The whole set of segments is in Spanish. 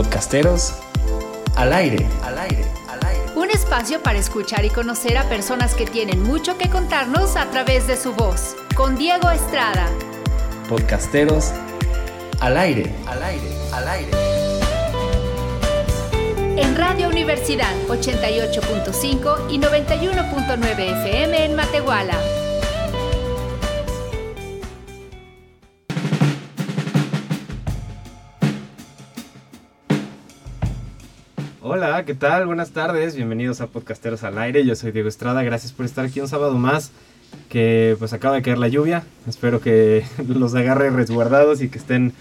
Podcasteros al aire, al aire, al aire. Un espacio para escuchar y conocer a personas que tienen mucho que contarnos a través de su voz. Con Diego Estrada. Podcasteros al aire, al aire, al aire. En Radio Universidad 88.5 y 91.9 FM en Matehuala. Hola, ¿qué tal? Buenas tardes, bienvenidos a Podcasteros al Aire. Yo soy Diego Estrada, gracias por estar aquí un sábado más. Que pues acaba de caer la lluvia. Espero que los agarre resguardados y que estén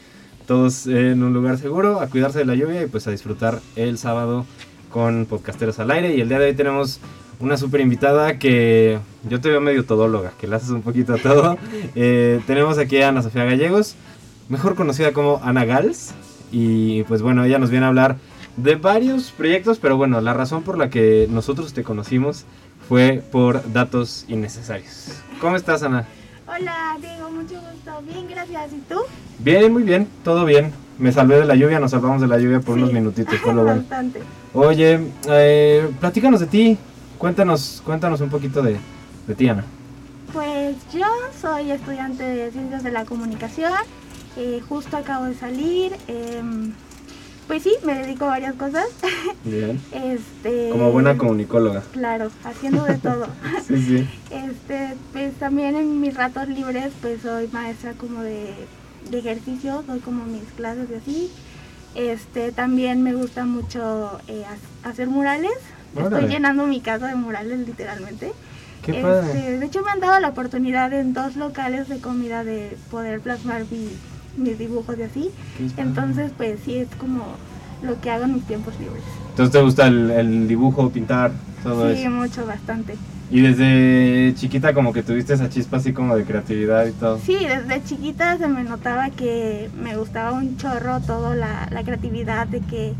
todos en un lugar seguro, a cuidarse de la lluvia y pues a disfrutar el sábado con Podcasteros al Aire. Y el día de hoy tenemos una súper invitada que yo te veo medio todóloga, que le haces un poquito a todo. Eh, tenemos aquí a Ana Sofía Gallegos, mejor conocida como Ana Gals. Y pues bueno, ella nos viene a hablar de varios proyectos, pero bueno, la razón por la que nosotros te conocimos fue por datos innecesarios. ¿Cómo estás, Ana? Hola, Diego, mucho gusto. Bien, gracias. ¿Y tú? Bien, muy bien, todo bien. Me salvé de la lluvia, nos salvamos de la lluvia por Sí. unos minutitos, fue lo bueno. Bastante. Oye, eh, platícanos de ti, cuéntanos, cuéntanos un poquito de, de ti, Ana. Pues yo soy estudiante de Ciencias de la Comunicación. eh, justo acabo de salir. em, pues sí, me dedico a varias cosas. Bien. este, Como buena comunicóloga. Claro, haciendo de todo. Sí, sí. Este, pues también en mis ratos libres, pues soy maestra como de, de ejercicio, doy como mis clases y así. Este, también me gusta mucho eh, ha- hacer murales. Órale. Estoy llenando mi casa de murales literalmente. Qué Este, padre. de hecho me han dado la oportunidad en dos locales de comida de poder plasmar mi- mis dibujos y así. Entonces pues sí es como lo que hago en mis tiempos libres. Entonces te gusta el, el dibujo, pintar, todo Sí, eso. mucho, bastante. Y desde chiquita como que tuviste esa chispa así como de creatividad y todo. Sí, desde chiquita se me notaba que me gustaba un chorro todo la, la creatividad, de que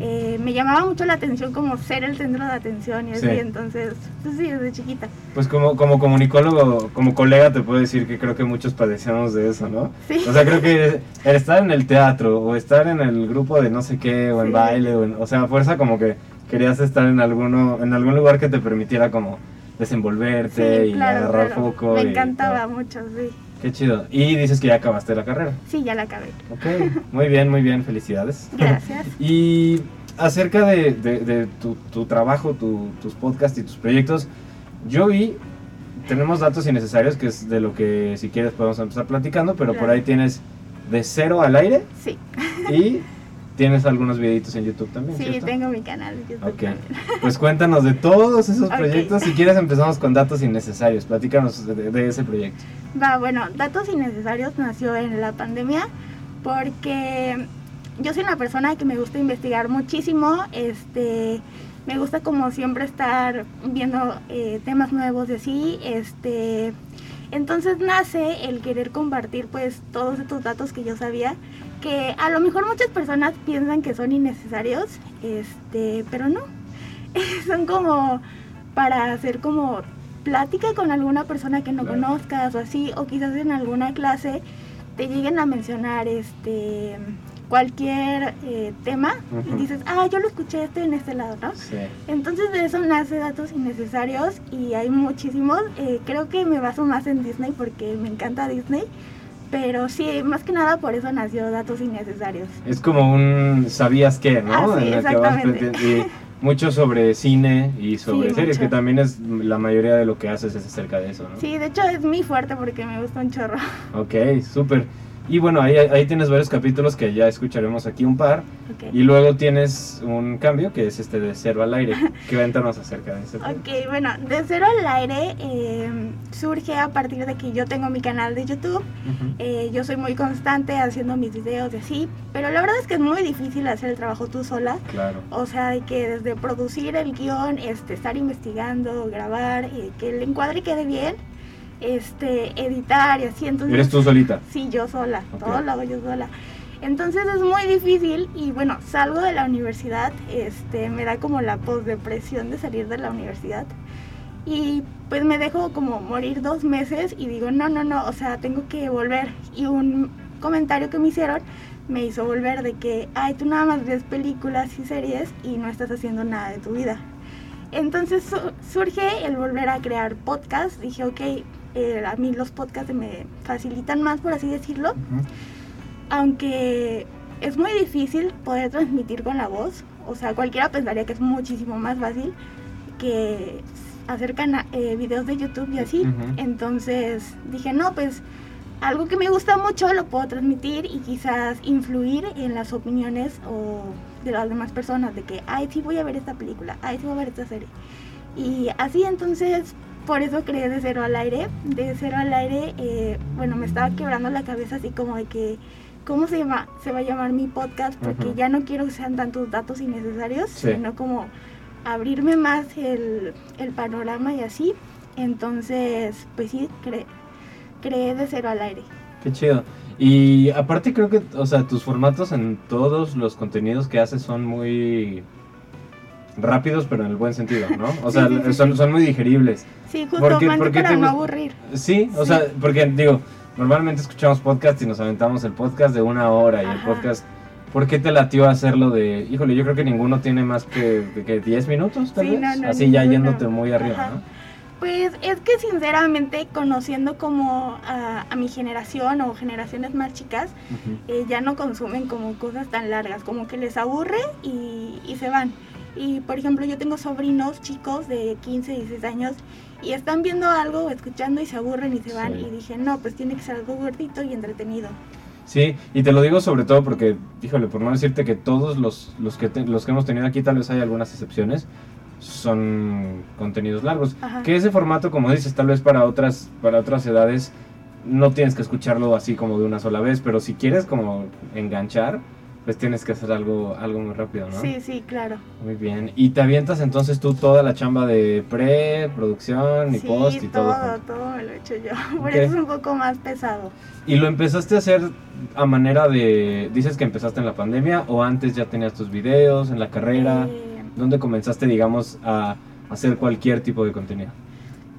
eh, me llamaba mucho la atención como ser el centro de atención y así, Sí. entonces, pues sí, desde chiquita. Pues como, como comunicólogo, como colega te puedo decir que creo que muchos padecemos de eso, ¿no? Sí. O sea, creo que el estar en el teatro o estar en el grupo de no sé qué o en Sí. baile, o, en- o sea, a fuerza como que querías estar en alguno en algún lugar que te permitiera como desenvolverte Sí, y claro, agarrar claro. foco. Me y encantaba todo. mucho, sí. Qué chido. Y dices que ya acabaste la carrera. Sí, ya la acabé. Ok, muy bien, muy bien, felicidades. Gracias. Y acerca de, de- de tu, tu trabajo, tu- tus podcasts y tus proyectos, yo vi, tenemos datos innecesarios, que es de lo que si quieres podemos empezar platicando, pero por ahí tienes de cero al aire Sí, y tienes algunos videitos en YouTube también. sí, ¿cierto? tengo mi canal de YouTube Ok, también. pues cuéntanos de todos esos proyectos. Si quieres empezamos con datos innecesarios, platícanos de, de ese proyecto. Va, bueno, Datos Innecesarios nació en la pandemia porque yo soy una persona que me gusta investigar muchísimo, este, me gusta como siempre estar viendo eh, temas nuevos de sí, este, entonces nace el querer compartir pues todos estos datos que yo sabía, que a lo mejor muchas personas piensan que son innecesarios, este, pero no, son como para hacer como plática con alguna persona que no Claro. conozcas o así, o quizás en alguna clase te lleguen a mencionar este cualquier eh, tema Ujú. y dices, ah, yo lo escuché este en este lado, ¿no? Sí. Entonces de eso nace datos innecesarios y hay muchísimos. eh, creo que me baso más en Disney porque me encanta Disney. Pero sí, más que nada por eso nació datos innecesarios. Es como un sabías qué, ¿no? Ah, sí, En el que vas exactamente. plante- y mucho sobre cine y sobre Sí, series, mucho. que también es la mayoría de lo que haces es acerca de eso, ¿no? Sí, de hecho es mi fuerte porque me gusta un chorro. Ok, súper. Y bueno, ahí, ahí tienes varios capítulos que ya escucharemos aquí un par. Ok. Y luego tienes un cambio que es este de cero al aire. Cuéntanos acerca de ese. Ok, bueno, de cero al aire eh, surge a partir de que yo tengo mi canal de YouTube. Ujú. Eh, yo soy muy constante haciendo mis videos y así, pero la verdad es que es muy difícil hacer el trabajo tú sola. Claro. O sea, hay que desde producir el guion, este, estar investigando, grabar, eh, que el encuadre quede bien, este, editar y así. Entonces, ¿Eres tú solita? Sí, yo sola, Ok. todo lo hago yo sola. Entonces es muy difícil y bueno, salgo de la universidad, este, me da como la posdepresión de salir de la universidad y pues me dejo como morir dos meses y digo, no, no, no, o sea, tengo que volver. Y un comentario que me hicieron me hizo volver de que, ay, tú nada más ves películas y series y no estás haciendo nada de tu vida. Entonces surge el volver a crear podcast. Dije, ok, eh, a mí los podcasts me facilitan más, por así decirlo. Aunque es muy difícil poder transmitir con la voz. O sea, cualquiera pensaría que es muchísimo más fácil que hacer eh, videos de YouTube y así. Entonces dije, no, pues algo que me gusta mucho lo puedo transmitir y quizás influir en las opiniones o de las demás personas de que, ay, sí voy a ver esta película, ay, sí voy a ver esta serie. Y así entonces, por eso creé de cero al aire. De cero al aire, eh, bueno, me estaba quebrando la cabeza así como de que, ¿cómo se, llama, se va a llamar mi podcast? Porque ya no quiero que sean tantos datos innecesarios, sino como abrirme más el, el panorama y así. Entonces, pues sí, creé creé de cero al aire. Qué chido. Y aparte creo que, o sea, tus formatos en todos los contenidos que haces son muy rápidos, pero en el buen sentido, ¿no? O sea, son, son, muy digeribles. Sí, justo, porque, porque para no aburrir. Sí, o sea, porque digo, normalmente escuchamos podcast y nos aventamos el podcast de una hora y el podcast... ¿Por qué te latió hacerlo de, híjole, yo creo que ninguno tiene más que, que 10 minutos, tal vez? Así ya yéndote muy arriba, ¿no? Pues es que sinceramente conociendo como a, mi generación o generaciones más chicas, eh, ya no consumen como cosas tan largas, como que les aburre y, se van. Y por ejemplo yo tengo sobrinos chicos de 15, 16 años y están viendo algo, escuchando y se aburren y se van. Y dije, no, pues tiene que ser algo gordito y entretenido. Sí, y te lo digo sobre todo porque, híjole, por no decirte que todos los, los, que, los que hemos tenido aquí, tal vez hay algunas excepciones, son contenidos largos. Que ese formato, como dices, tal vez para otras, para otras edades no tienes que escucharlo así como de una sola vez, pero si quieres como enganchar, pues tienes que hacer algo, algo muy rápido, ¿no? Sí, sí, claro. Muy bien. ¿Y te avientas entonces tú toda la chamba de pre, producción y post y todo? todo, todo lo he hecho yo. Por eso es un poco más pesado. ¿Y lo empezaste a hacer a manera de, dices que empezaste en la pandemia o antes ya tenías tus videos en la carrera? Eh, ¿Dónde comenzaste, digamos, a hacer cualquier tipo de contenido?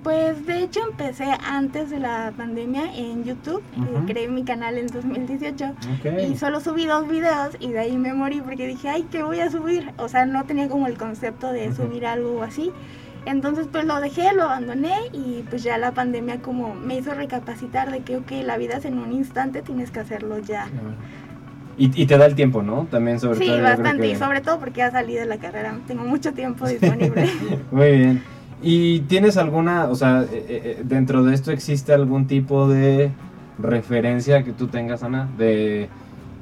Pues de hecho empecé antes de la pandemia en YouTube, eh, creé mi canal en 2018 y solo subí dos videos y de ahí me morí porque dije, ay, ¿qué voy a subir? O sea, no tenía como el concepto de subir algo así. Entonces pues lo dejé, lo abandoné y pues ya la pandemia como me hizo recapacitar de que, ok, la vida es en un instante, tienes que hacerlo ya. Y, te da el tiempo, ¿no? También sobre todo. Sí, bastante, y sobre todo porque ya salí de la carrera, tengo mucho tiempo disponible. Muy bien. ¿Y tienes alguna, o sea, eh, eh, eh, dentro de esto existe algún tipo de referencia que tú tengas, Ana? De,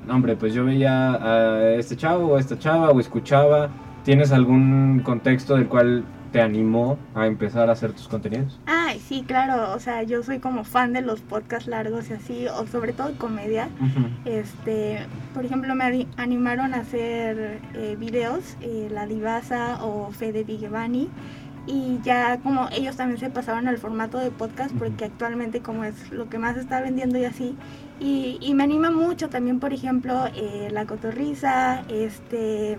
hombre, pues yo veía a este chavo o a esta chava o escuchaba. ¿Tienes algún contexto del cual te animó a empezar a hacer tus contenidos? Ay, sí, claro, o sea, yo soy como fan de los podcasts largos y así, o sobre todo de comedia. Este, por ejemplo, me animaron a hacer eh, videos, eh, La Divasa o Fede Vigevani, y ya como ellos también se pasaron al formato de podcast, porque actualmente como es lo que más está vendiendo y así, y, y me anima mucho también, por ejemplo, eh, La Cotorriza, este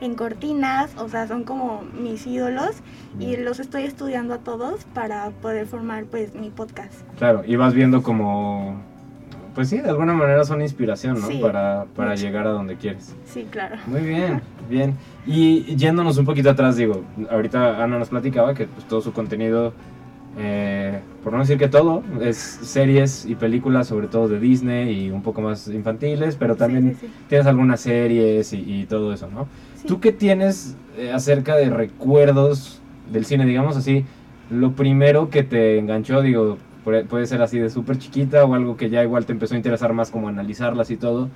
en cortinas, o sea, son como mis ídolos y los estoy estudiando a todos para poder formar pues mi podcast. Claro, y vas viendo como, pues sí, de alguna manera son inspiración, ¿no? para, para llegar a donde quieres. Sí, claro. Muy bien, bien. Y yéndonos un poquito atrás, digo, ahorita Ana nos platicaba que pues, todo su contenido eh, por no decir que todo, es series y películas, sobre todo de Disney y un poco más infantiles, pero también tienes algunas series y, todo eso, ¿no? ¿Tú qué tienes eh, acerca de recuerdos del cine, digamos así? Lo primero que te enganchó, digo, puede ser así de súper chiquita o algo que ya igual te empezó a interesar más como analizarlas y todo.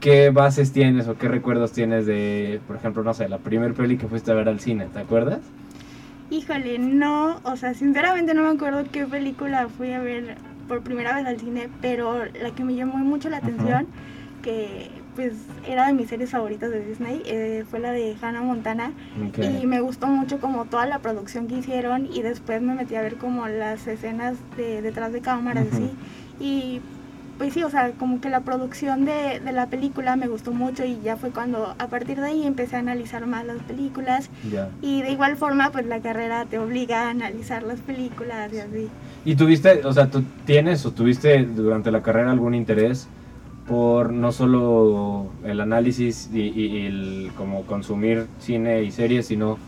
¿Qué bases tienes o qué recuerdos tienes de, por ejemplo, no sé, la primer peli que fuiste a ver al cine, ¿te acuerdas? Híjole, no, o sea, sinceramente no me acuerdo qué película fui a ver por primera vez al cine, pero la que me llamó mucho la atención, que pues era de mis series favoritas de Disney, eh, fue la de Hannah Montana. Y me gustó mucho como toda la producción que hicieron y después me metí a ver como las escenas de detrás de cámaras así. Y pues sí, o sea, como que la producción de, la película me gustó mucho y ya fue cuando a partir de ahí empecé a analizar más las películas. Y de igual forma, pues la carrera te obliga a analizar las películas y así. ¿Y tuviste, o sea, tú tienes o tuviste durante la carrera algún interés por no solo el análisis y, y- el como consumir cine y series, sino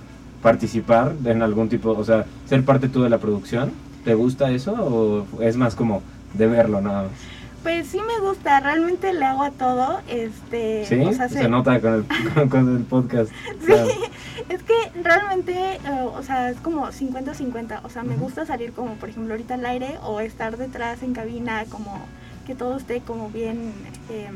participar en algún tipo, o sea, ser parte tú de la producción. ¿Te gusta eso o es más como de verlo nada más? Pues sí me gusta, realmente le hago a todo. Este, Sí, o sea, se se- nota con el, con, el podcast. Sí, claro. es que realmente, eh, o sea, es como 50-50. O sea, me gusta salir como, por ejemplo, ahorita al aire o estar detrás en cabina, como que todo esté como bien, em,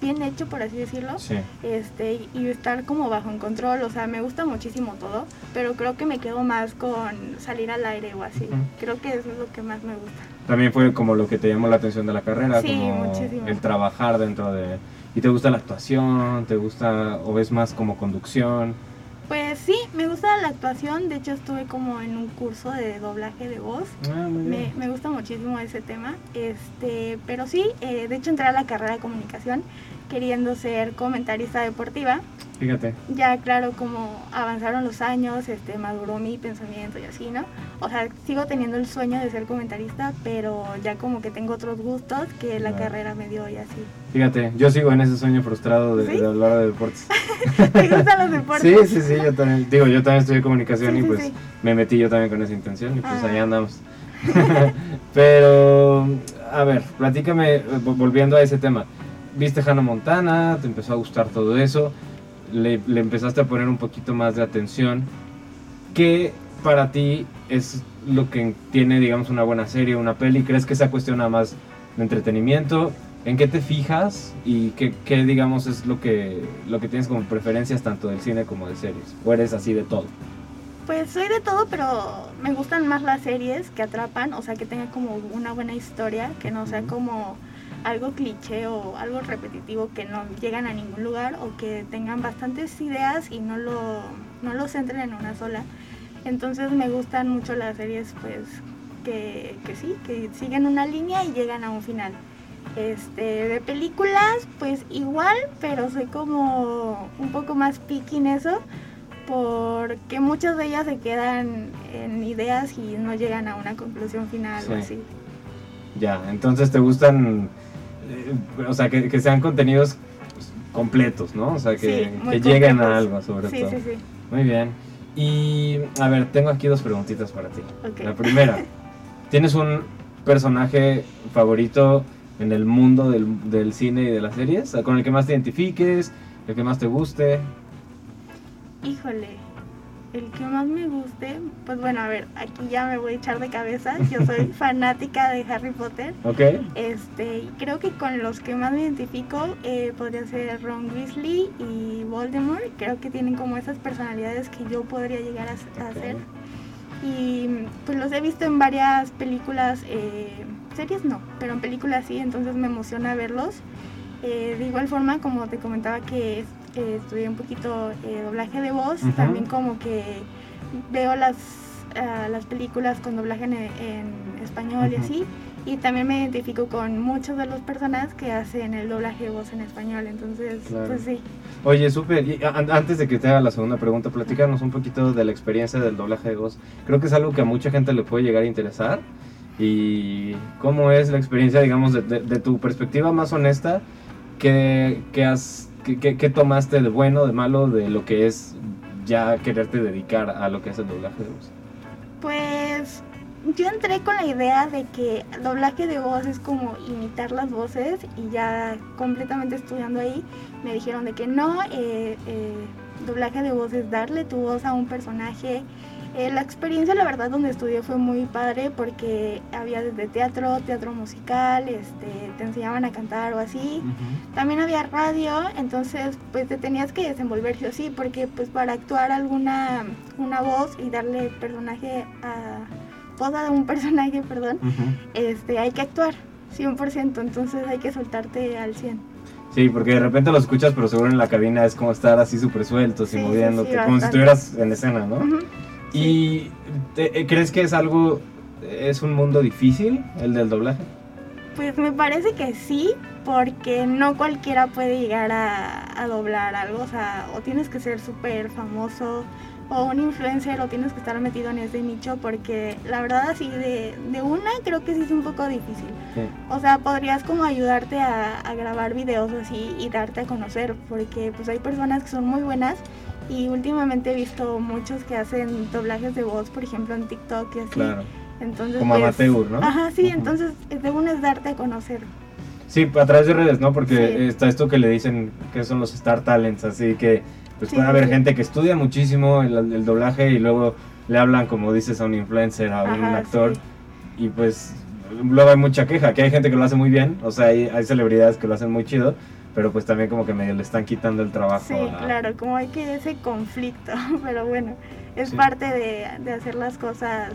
bien hecho, por así decirlo. Sí. Este, y estar como bajo en control, o sea, me gusta muchísimo todo, pero creo que me quedo más con salir al aire o así. Creo que eso es lo que más me gusta. También fue como lo que te llamó la atención de la carrera, Sí, como muchísimo. el trabajar dentro de... ¿Y te gusta la actuación? ¿Te gusta o ves más como conducción? Pues sí, me gusta la actuación, de hecho estuve como en un curso de doblaje de voz. Ah, muy Me, me gusta muchísimo ese tema, este, pero sí, eh, de hecho entré a la carrera de comunicación queriendo ser comentarista deportiva. Fíjate. Ya claro, como avanzaron los años, este, maduró mi pensamiento y así, ¿no? O sea, sigo teniendo el sueño de ser comentarista, pero ya como que tengo otros gustos que la Claro. carrera me dio y así. Fíjate, yo sigo en ese sueño frustrado de, ¿Sí? de hablar de deportes. ¿Te gustan los deportes? Sí, sí, sí, yo también. Digo, yo también estudié comunicación Sí, y sí, pues me metí yo también con esa intención y pues Ah. ahí andamos. Pero, a ver, platícame, eh, vo- volviendo a ese tema. Viste Hannah Montana, te empezó a gustar todo eso, le, le empezaste a poner un poquito más de atención. ¿Qué para ti es lo que tiene, digamos, una buena serie, una peli? ¿Crees que esa cuestión nada más de entretenimiento? ¿En qué te fijas y qué, qué, digamos, es lo que, lo que tienes como preferencias tanto del cine como de series? ¿O eres así de todo? Pues soy de todo, pero me gustan más las series que atrapan, o sea, que tenga como una buena historia, que no sea como algo cliché o algo repetitivo que no llegan a ningún lugar o que tengan bastantes ideas y no lo, no lo centren en una sola. Entonces me gustan mucho las series pues que, que sí, que siguen una línea y llegan a un final. Este, de películas, pues igual, pero soy como un poco más picky en eso, porque muchas de ellas se quedan en ideas y no llegan a una conclusión final Sí. o así. Ya, entonces te gustan, o sea, que, que sean contenidos pues, completos, ¿no? O sea, que, Sí, que lleguen a algo, sobre Sí, todo. sí, sí. Muy bien. Y, a ver, tengo aquí dos preguntitas para ti. La primera, ¿tienes un personaje favorito en el mundo del, del cine y de las series? ¿Con el que más te identifiques? ¿El que más te guste? Híjole, el que más me guste, pues bueno, a ver, aquí ya me voy a echar de cabeza. Yo soy fanática de Harry Potter. ¿Ok? Este, y creo que con los que más me identifico eh, podría ser Ron Weasley y Voldemort. Creo que tienen como esas personalidades que yo podría llegar a, a Ok. ser. Y pues los he visto en varias películas, eh, series no, pero en películas sí, entonces me emociona verlos. Eh, de igual forma, como te comentaba que eh, estudié un poquito eh, doblaje de voz, Ujú. también como que veo las, ah, las películas con doblaje en, en español y Ujú. así. Y también me identifico con muchas de las personas que hacen el doblaje de voz en español, entonces Claro. pues sí. Oye, súper. Y antes de que te haga la segunda pregunta, platícanos un poquito de la experiencia del doblaje de voz. Creo que es algo que a mucha gente le puede llegar a interesar. Y cómo es la experiencia, digamos, de, de- de tu perspectiva más honesta, ¿qué, qué has, qué, tomaste de bueno, de malo, de lo que es ya quererte dedicar a lo que es el doblaje de voz? Pues yo entré con la idea de que doblaje de voz es como imitar las voces y ya completamente estudiando ahí me dijeron de que no, eh, eh, doblaje de voz es darle tu voz a un personaje. Eh, la experiencia, la verdad, donde estudié fue muy padre porque había desde teatro, teatro musical, este, te enseñaban a cantar o así. También había radio, entonces pues te tenías que desenvolver sí o sí, porque pues para actuar alguna una voz y darle personaje a voz a un personaje, perdón, este hay que actuar 100%, entonces hay que soltarte al 100. Sí, porque de repente lo escuchas, pero seguro en la cabina es como estar así súper sueltos y Sí, moviéndote, sí, como si estuvieras en escena, ¿no? Ujú. ¿Y te- eh, crees que es algo, es un mundo difícil el del doblaje? Pues me parece que sí, porque no cualquiera puede llegar a, a doblar algo, o sea, o tienes que ser súper famoso, o un influencer o tienes que estar metido en ese nicho porque la verdad así de, de una creo que sí es un poco difícil. O sea, podrías como ayudarte a, a, grabar videos así y darte a conocer porque pues hay personas que son muy buenas y últimamente he visto muchos que hacen doblajes de voz, por ejemplo en TikTok y así. Claro. Entonces, Como pues, amateur, ¿no? Ajá, sí, entonces de una es darte a conocer. Sí, a través de redes, ¿no? Porque Sí. está esto que le dicen que son los Star Talents, así que pues Sí, puede haber sí. gente que estudia muchísimo el, el doblaje y luego le hablan, como dices, a un influencer, a un actor y pues luego hay mucha queja, que hay gente que lo hace muy bien, o sea, hay, hay celebridades que lo hacen muy chido, pero pues también como que medio le están quitando el trabajo. Sí, a- claro, como hay que ese conflicto, pero bueno, es Sí. parte de, de hacer las cosas,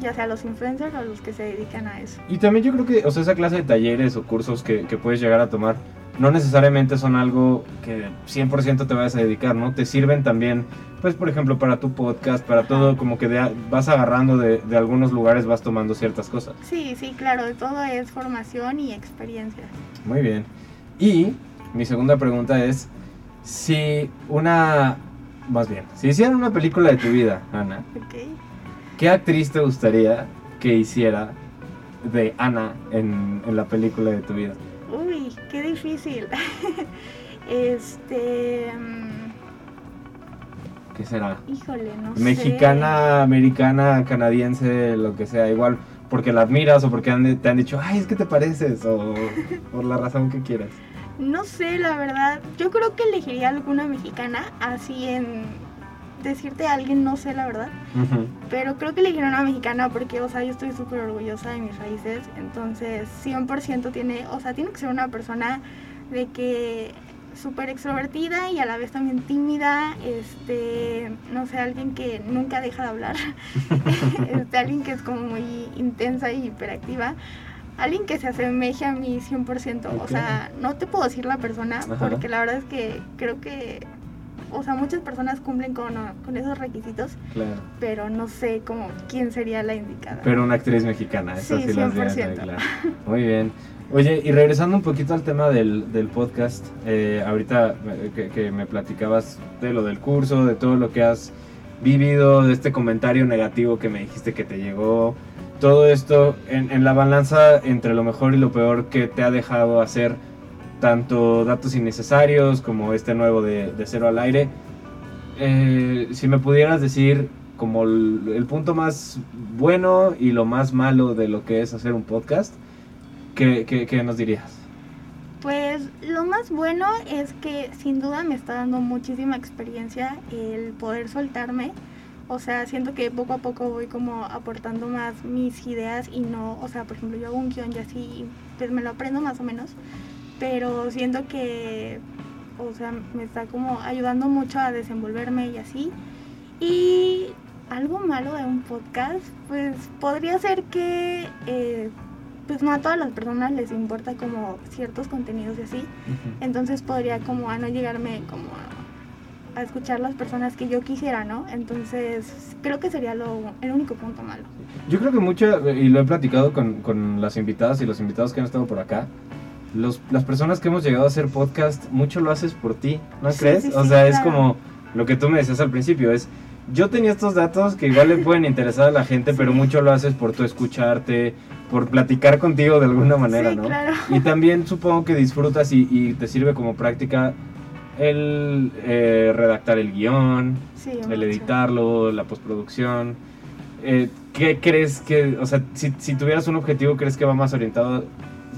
ya sea los influencers o los que se dedican a eso. Y también yo creo que, o sea, esa clase de talleres o cursos que, que puedes llegar a tomar, no necesariamente son algo que 100% te vayas a dedicar, ¿no? Te sirven también, pues, por ejemplo, para tu podcast, para todo, como que de vas agarrando de, de algunos lugares, vas tomando ciertas cosas. Sí, sí, claro, todo es formación y experiencia. Muy bien. Y mi segunda pregunta es, si una, más bien, si hicieran una película de tu vida, Ana. ¿qué actriz te gustaría que hiciera de Ana en, en la película de tu vida? Uy, qué difícil. este. mm, ¿Qué será? Híjole, no sé. Mexicana, americana, canadiense, lo que sea, igual porque la admiras o porque han- te han dicho, ay, es que te pareces, o por la razón que quieras. No sé, la verdad. Yo creo que elegiría alguna mexicana, así en. Decirte a alguien, no sé, la verdad. Pero creo que elegiría una mexicana porque, o sea, yo estoy súper orgullosa de mis raíces. Entonces, 100% tiene, o sea, tiene que ser una persona de que súper extrovertida y a la vez también tímida. Este, no sé, alguien que nunca deja de hablar. este, alguien que es como muy intensa y hiperactiva. Alguien que se asemeje a mí 100%. O Ok. sea, no te puedo decir la persona Ajá. porque la verdad es que creo que, o sea, muchas personas cumplen con, con esos requisitos Claro. pero no sé como quién sería la indicada. Pero una actriz mexicana, esa sí, Sí, las tienes 100%. muy claras. Muy bien. Oye, y regresando un poquito al tema del, del podcast, eh, ahorita eh, que, que me platicabas de lo del curso, de todo lo que has vivido, de este comentario negativo que me dijiste que te llegó, todo esto en, la balanza entre lo mejor y lo peor que te ha dejado hacer tanto datos innecesarios como este nuevo de, cero al aire. Eh, si me pudieras decir como el, el punto más bueno y lo más malo de lo que es hacer un podcast, ¿qué, qué- qué nos dirías? Pues lo más bueno es que sin duda me está dando muchísima experiencia el poder soltarme. O sea, siento que poco a poco voy como aportando más mis ideas y no, o sea, por ejemplo, yo hago un guion y así, pues me lo aprendo más o menos, pero siento que, o sea, me está como ayudando mucho a desenvolverme y así. Y algo malo de un podcast, pues podría ser que, eh, pues no a todas las personas les importa como ciertos contenidos y así, entonces podría como a no llegarme como a, a escuchar las personas que yo quisiera, ¿no? Entonces creo que sería lo, el único punto malo. Yo creo que mucho, y lo he platicado con, con las invitadas y los invitados que han estado por acá, los, las personas que hemos llegado a hacer podcast, mucho lo haces por ti, ¿no Sí, crees? sí, o sí, sea, es claro. como lo que tú me decías al principio, es, yo tenía estos datos que igual le pueden interesar a la gente, pero mucho lo haces por tu escucharte, por platicar contigo de alguna manera, ¿no? claro. Y también supongo que disfrutas y, y te sirve como práctica el eh, redactar el guion, Sí, el editarlo, la postproducción. Eh, ¿Qué crees que, o sea, si, si tuvieras un objetivo, crees que va más orientado,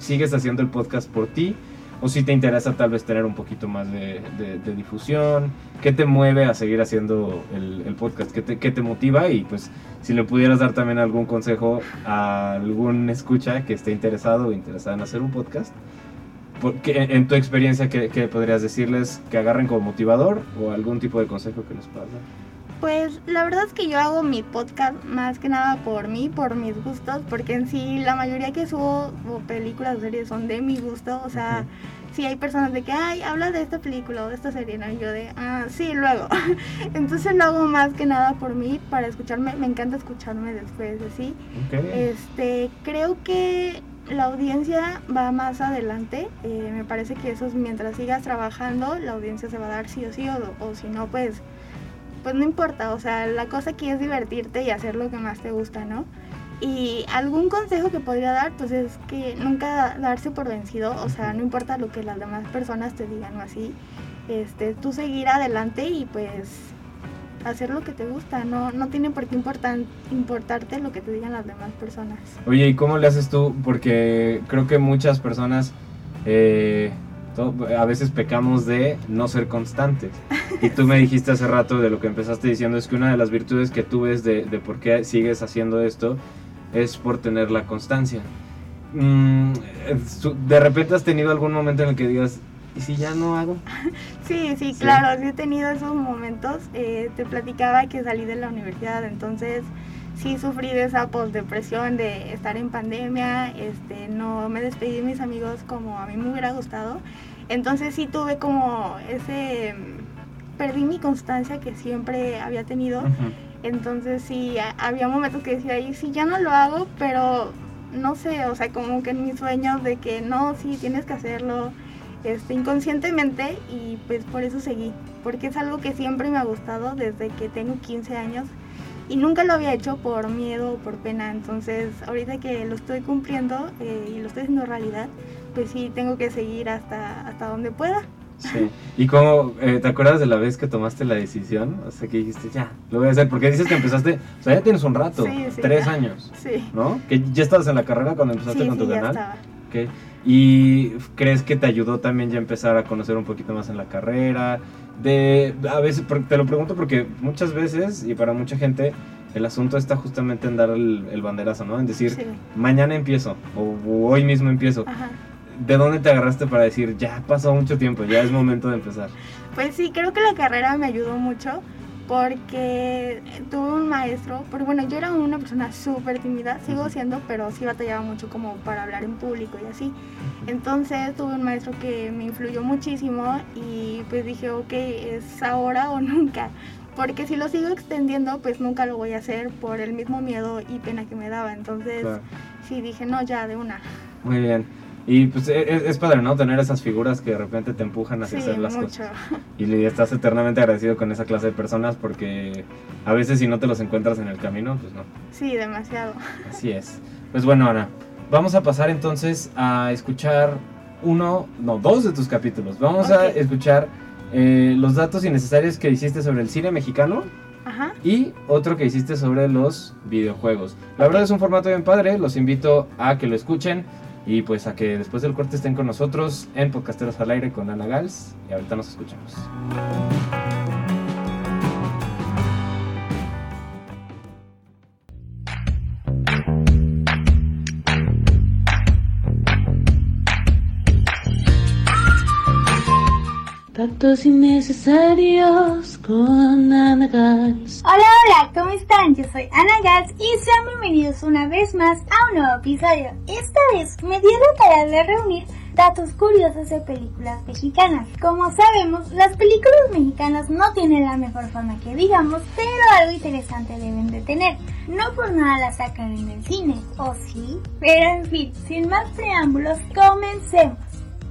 sigues haciendo el podcast por ti? ¿O si te interesa tal vez tener un poquito más de, de- de difusión? ¿Qué te mueve a seguir haciendo el, el podcast? ¿Qué te, qué te motiva? Y pues si le pudieras dar también algún consejo a algún escucha que esté interesado o interesada en hacer un podcast, porque en tu experiencia, ¿qué, qué podrías decirles que agarren como motivador o algún tipo de consejo que les puedas dar? Pues la verdad es que yo hago mi podcast más que nada por mí, por mis gustos, porque en sí la mayoría que subo o películas o series son de mi gusto, o sea, si hay personas de que, ay, habla de esta película o de esta serie, ¿no? Y yo de, ah, sí, luego. Entonces lo hago más que nada por mí, para escucharme, me encanta escucharme después, así. Ok. Este, creo que la audiencia va más adelante. eh, me parece que eso es mientras sigas trabajando, la audiencia se va a dar sí o sí, o, o si no, pues pues no importa, o sea, la cosa aquí es divertirte y hacer lo que más te gusta, ¿no? Y algún consejo que podría dar, pues es que nunca darse por vencido, o sea, no importa lo que las demás personas te digan o así, este, tú seguir adelante y pues hacer lo que te gusta, no, no tiene por qué importar, importarte lo que te digan las demás personas. Oye, ¿y cómo le haces tú? Porque creo que muchas personas eh, a veces pecamos de no ser constantes. Y tú me dijiste hace rato de lo que empezaste diciendo es que una de las virtudes que tú ves de, de por qué sigues haciendo esto es por tener la constancia. Mm, de repente has tenido algún momento en el que digas, ¿y si ya no hago? Sí, sí, claro, sí he tenido esos momentos. Eh, te platicaba que salí de la universidad, entonces sí sufrí de esa depresión de estar en pandemia, este, no me despedí de mis amigos como a mí me hubiera gustado. Entonces sí tuve como ese, perdí mi constancia que siempre había tenido. Entonces sí, había momentos que decía, y sí, ya no lo hago, pero no sé, o sea, como que en mis sueños de que no, sí, tienes que hacerlo este, inconscientemente y pues por eso seguí, porque es algo que siempre me ha gustado desde que tengo 15 años y nunca lo había hecho por miedo o por pena, entonces ahorita que lo estoy cumpliendo eh, y lo estoy haciendo realidad, pues sí, tengo que seguir hasta, hasta donde pueda. Sí. ¿Y cómo, eh, te acuerdas de la vez que tomaste la decisión? O sea, que dijiste, ya, lo voy a hacer. Porque dices que empezaste, o sea, ya tienes un rato, tres años. Sí. ¿No? Que ya estabas en la carrera cuando empezaste con tu ya canal. Estaba. Okay. ¿Y crees que te ayudó también ya empezar a conocer un poquito más en la carrera? De, a veces, te lo pregunto porque muchas veces, y para mucha gente, el asunto está justamente en dar el, banderazo, ¿no? En decir, mañana empiezo, o, hoy mismo empiezo. Ajá. ¿de dónde te agarraste para decir, ya pasó mucho tiempo, ya es momento de empezar? Pues sí, creo que la carrera me ayudó mucho porque tuve un maestro, porque bueno, yo era una persona súper tímida, sigo siendo, pero sí batallaba mucho como para hablar en público y así. Entonces tuve un maestro que me influyó muchísimo y pues dije, ok, es ahora o nunca. Porque si lo sigo extendiendo, pues nunca lo voy a hacer por el mismo miedo y pena que me daba. Entonces, sí dije, no, ya, de una. Muy bien. Y pues e, e, es, padre, ¿no? Tener esas figuras que de repente te empujan hacia hacer las cosas. Y estás eternamente agradecido con esa clase de personas porque a veces si no te los encuentras en el camino, pues no. Sí, demasiado. Así es. Pues bueno, Ana, vamos a pasar entonces a escuchar uno, no, dos de tus capítulos. Vamos a escuchar eh, los datos innecesarios que hiciste sobre el cine mexicano. Ajá. Y otro que hiciste sobre los videojuegos. La verdad es un formato bien padre, los invito a que lo escuchen. Y pues a que después del corte estén con nosotros en Podcasteros al Aire con Ana Gals. Y ahorita nos escuchamos. Datos innecesarios con Ana Gals. Hola, hola, ¿cómo están? Yo soy Ana Gals y sean bienvenidos una vez más a un nuevo episodio. Esta vez me dio la tarea de reunir datos curiosos de películas mexicanas. Como sabemos, las películas mexicanas no tienen la mejor fama que digamos, pero algo interesante deben de tener. No por nada la sacan en el cine, ¿o sí? Pero en fin, sin más preámbulos, comencemos.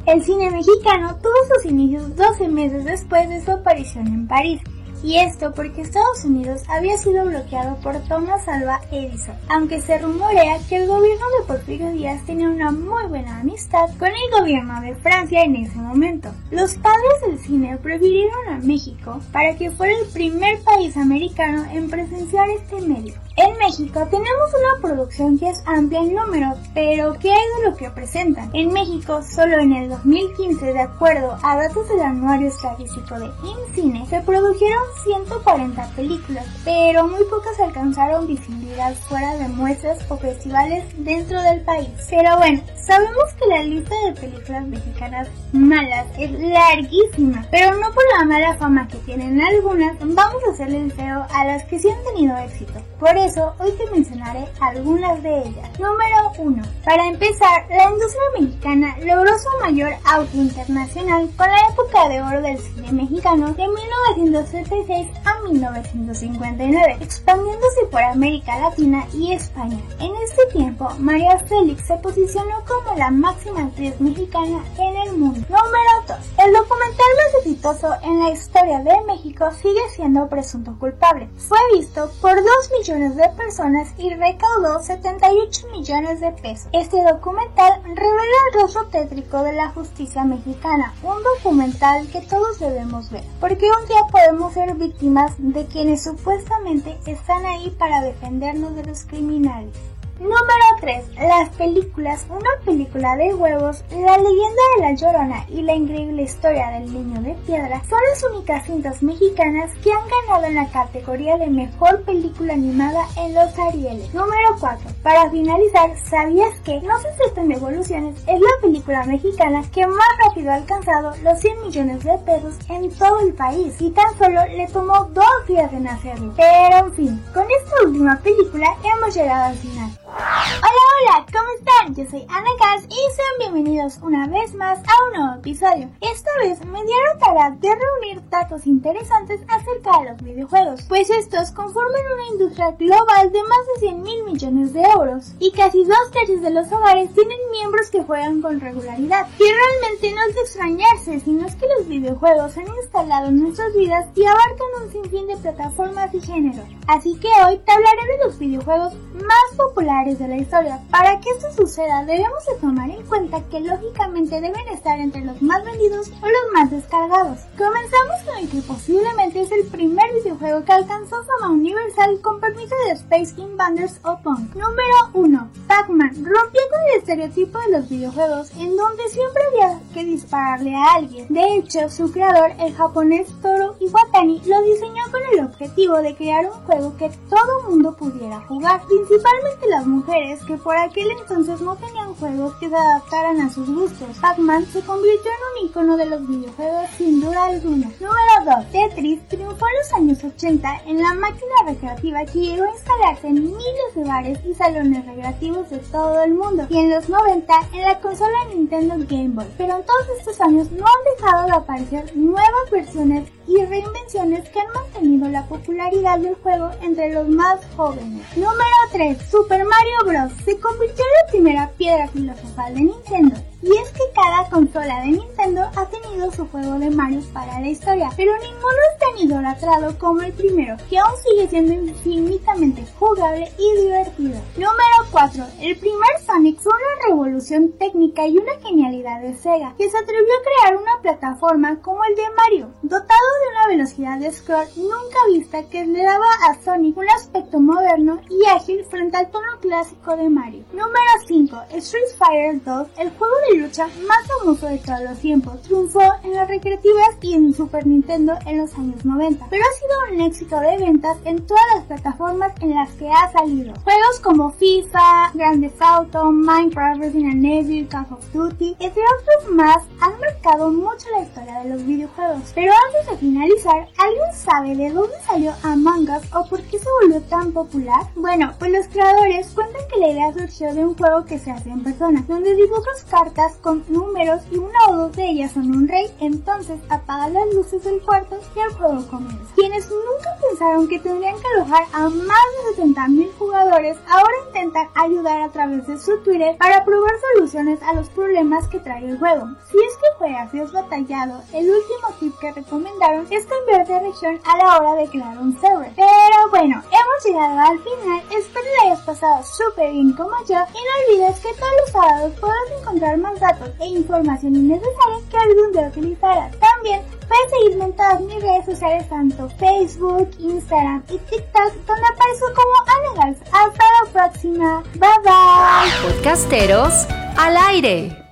El cine mexicano tuvo sus inicios 12 meses después de su aparición en París, y esto porque Estados Unidos había sido bloqueado por Thomas Alva Edison, aunque se rumorea que el gobierno de Porfirio Díaz tenía una muy buena amistad con el gobierno de Francia en ese momento. Los padres del cine prefirieron a México para que fuera el primer país americano en presenciar este medio. En México tenemos una producción que es amplia en número, pero ¿qué hay de lo que presentan? En México, solo en el 2015, de acuerdo a datos del anuario estadístico de INCINE, se produjeron 140 películas, pero muy pocas alcanzaron visibilidad fuera de muestras o festivales dentro del país. Pero bueno, sabemos que la lista de películas mexicanas malas es larguísima, pero no por la mala fama que tienen algunas, vamos a hacerle el feo a las que sí han tenido éxito. Por hoy te mencionaré algunas de ellas. Número 1. Para empezar, la industria mexicana logró su mayor auge internacional con la época de oro del cine mexicano de 1936 a 1959, expandiéndose por América Latina y España. En este tiempo, María Félix se posicionó como la máxima actriz mexicana en el mundo. Número 2. El documental más exitoso en la historia de México sigue siendo Presunto Culpable. Fue visto por 2 millones de personas y recaudó 78 millones de pesos. Este documental revela el rostro tétrico de la justicia mexicana, un documental que todos debemos ver, porque un día podemos ser víctimas de quienes supuestamente están ahí para defendernos de los criminales. Número 3. Las películas. Una película de huevos, La leyenda de la Llorona y la increíble historia del niño de piedra son las únicas cintas mexicanas que han ganado en la categoría de mejor película animada en los Arieles. Número 4. Para finalizar, ¿sabías que No se aceptan devoluciones es la película mexicana que más rápido ha alcanzado los 100 millones de pesos en todo el país y tan solo le tomó dos días en hacerlo? Pero en fin, con esta última película hemos llegado al final. Hola, hola, ¿cómo están? Yo soy Ana Gas y sean bienvenidos una vez más a un nuevo episodio. Esta vez me dieron tarea de reunir datos interesantes acerca de los videojuegos, pues estos conforman una industria global de más de 100 mil millones de euros y casi dos tercios de los hogares tienen miembros que juegan con regularidad. Y realmente no es de extrañarse, sino es que los videojuegos se han instalado en nuestras vidas y abarcan un sinfín de plataformas y géneros. Así que hoy te hablaré de los videojuegos más populares de la historia. Para que esto suceda debemos de tomar en cuenta que lógicamente deben estar entre los más vendidos o los más descargados. Comenzamos con el que posiblemente es el primer videojuego que alcanzó fama universal con permiso de Space Invaders o Punk. Número 1. Pac-Man rompió con el estereotipo de los videojuegos en donde siempre había que dispararle a alguien. De hecho, su creador, el japonés Toru Iwatani, lo diseñó con el objetivo de crear un juego que todo mundo pudiera jugar, principalmente las mujeres que por aquel entonces no tenían juegos que se adaptaran a sus gustos. Pac-Man se convirtió en un icono de los videojuegos sin duda alguna. Número 2. Tetris triunfó en los años 80 en la máquina recreativa que llegó a instalarse en miles de bares y salones recreativos de todo el mundo y en los 90 en la consola Nintendo Game Boy. Pero en todos estos años no han dejado de aparecer nuevas versiones y reinvenciones que han mantenido la popularidad del juego entre los más jóvenes. Número 3. Super Mario Bros. se convirtió en la primera piedra filosofal de Nintendo. Y es que cada consola de Nintendo ha tenido su juego de Mario para la historia, pero ninguno es tan idolatrado como el primero, que aún sigue siendo infinitamente jugable y divertido. Número 4. El primer Sonic fue una revolución técnica y una genialidad de Sega, que se atrevió a crear una plataforma como el de Mario, dotado de una velocidad de scroll nunca vista que le daba a Sonic un aspecto moderno y ágil frente al tono clásico de Mario. Número 5. Street Fighter 2, el juego de lucha más famoso de todos los tiempos, triunfó en las recreativas y en Super Nintendo en los años 90, pero ha sido un éxito de ventas en todas las plataformas en las que ha salido. Juegos como FIFA, Grand Theft Auto, Minecraft, Resident Evil, Call of Duty, entre otros más, han marcado mucho la historia de los videojuegos. Pero antes de finalizar, ¿alguien sabe de dónde salió Among Us o por qué se volvió tan popular? Bueno, pues los creadores cuentan que la idea surgió de un juego que se hace en persona, donde dibujas cartas con números y una o dos de ellas son un rey, entonces apaga las luces del cuarto y el juego comienza. Quienes nunca pensaron que tendrían que alojar a más de 70.000 jugadores, ahora intentan ayudar a través de su Twitter para probar soluciones a los problemas que trae el juego. Si es que juegas y has batallado, el último tip que recomendaron es cambiar de región a la hora de crear un server. Pero bueno, hemos llegado al final, espero que hayas pasado súper bien como yo y no olvides que todos los sábados podrás encontrar más datos e información innecesaria que algún día utilizarás. También puedes seguirme en todas mis redes sociales, tanto Facebook, Instagram y TikTok, donde aparezco como Anagals. Hasta la próxima. Bye bye. Podcasteros al aire.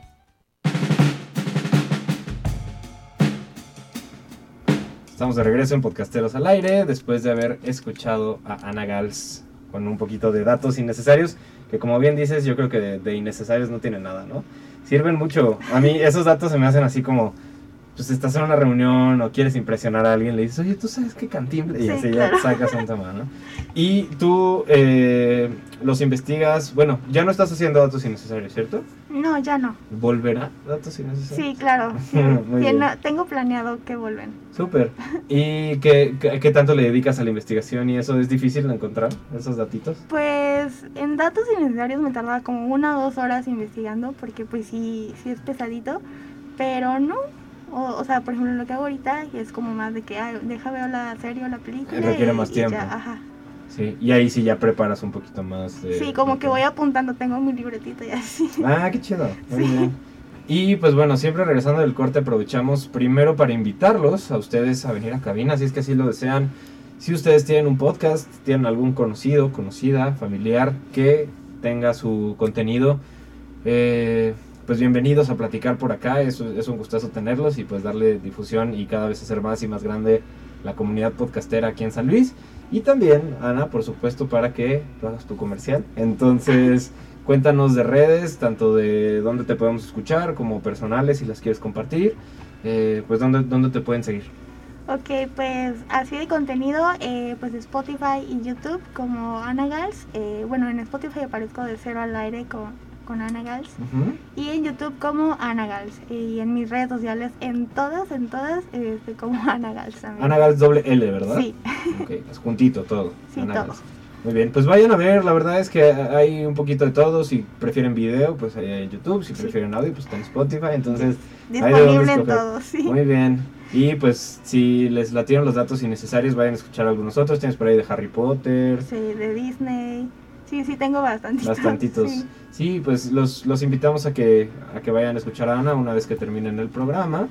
Estamos de regreso en Podcasteros al Aire después de haber escuchado a Ana Gals con un poquito de datos innecesarios, que como bien dices, yo creo que de, de innecesarios no tiene nada, ¿no? Sirven mucho. A mí esos datos se me hacen así como pues estás en una reunión o quieres impresionar a alguien, le dices, oye, ¿tú sabes qué cantimble? Y Sí, así claro. ya sacas un tema, ¿no? Y tú eh, los investigas, bueno, ya no estás haciendo datos innecesarios, ¿cierto? No, ya no. ¿Volverá datos innecesarios? Sí, claro. sí. No, tengo planeado que vuelven. Súper. ¿Y qué, qué, qué tanto le dedicas a la investigación y eso es difícil de encontrar, esos datitos? Pues en datos innecesarios me tardaba como una o dos horas investigando porque pues sí, sí es pesadito, pero no. O, o sea, por ejemplo, lo que hago ahorita es como más de que, ay, deja veo la serie o la película. Requiere y- más tiempo. ya, ajá. Sí, y ahí sí ya preparas un poquito más. de- Sí, como que voy apuntando, tengo mi libretita y así. Ah, qué chido. Muy Sí. bien. Y pues bueno, siempre regresando del corte aprovechamos primero para invitarlos a ustedes a venir a cabina, si es que así lo desean. Si ustedes tienen un podcast, tienen algún conocido, conocida, familiar que tenga su contenido, eh, pues bienvenidos a platicar por acá. Es, es un gustazo tenerlos y pues darle difusión y cada vez hacer más y más grande la comunidad podcastera aquí en San Luis. Y también, Ana, por supuesto, para que tú hagas tu comercial. Entonces, cuéntanos de redes, tanto de dónde te podemos escuchar como personales, si las quieres compartir. Eh, pues, ¿dónde, ¿dónde te pueden seguir? Ok, pues así de contenido, eh, pues Spotify y YouTube como Ana Gals. Eh, bueno, en Spotify aparezco de cero al aire con, con Ana Gals. Y en YouTube como Ana Gals. Y en mis redes sociales, en todas, en todas, este, como Ana Gals también. Ana Gals doble L, ¿verdad? Sí, Ok, es juntito todo. Sí, Ana todo. Gals. Muy bien, pues vayan a ver, la verdad es que hay un poquito de todo. Si prefieren video, pues hay YouTube. Si Sí. prefieren audio, pues está en Spotify. Entonces, disponible en todo, sí. Muy bien. Y pues si les latieron los datos innecesarios, vayan a escuchar algunos otros. Tienes por ahí de Harry Potter, Sí, de Disney. Sí, sí, tengo bastantitos. bastantitos. sí. Sí, pues los, los invitamos a que, a que vayan a escuchar a Ana una vez que terminen el programa.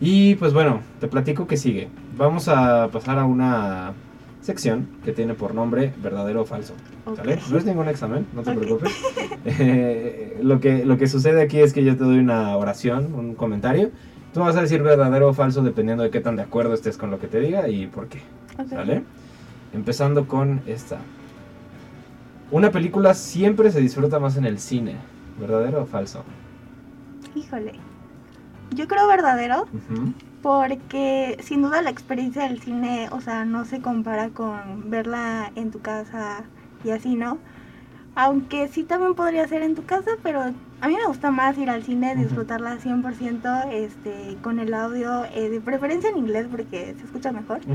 Y pues bueno, te platico que sigue. Vamos a pasar a una sección que tiene por nombre verdadero o falso. ¿sale? No es ningún examen, no te Ok. preocupes. Eh, lo, que, lo que sucede aquí es que yo te doy una oración, un comentario. Tú vas a decir verdadero o falso dependiendo de qué tan de acuerdo estés con lo que te diga y por qué. Ok. ¿Sale? Empezando con esta. Una película siempre se disfruta más en el cine. ¿Verdadero o falso? Híjole. Yo creo verdadero porque sin duda la experiencia del cine, o sea, no se compara con verla en tu casa y así, ¿no? Aunque sí también podría ser en tu casa, pero a mí me gusta más ir al cine, disfrutarla 100% este, con el audio, eh, de preferencia en inglés porque se escucha mejor.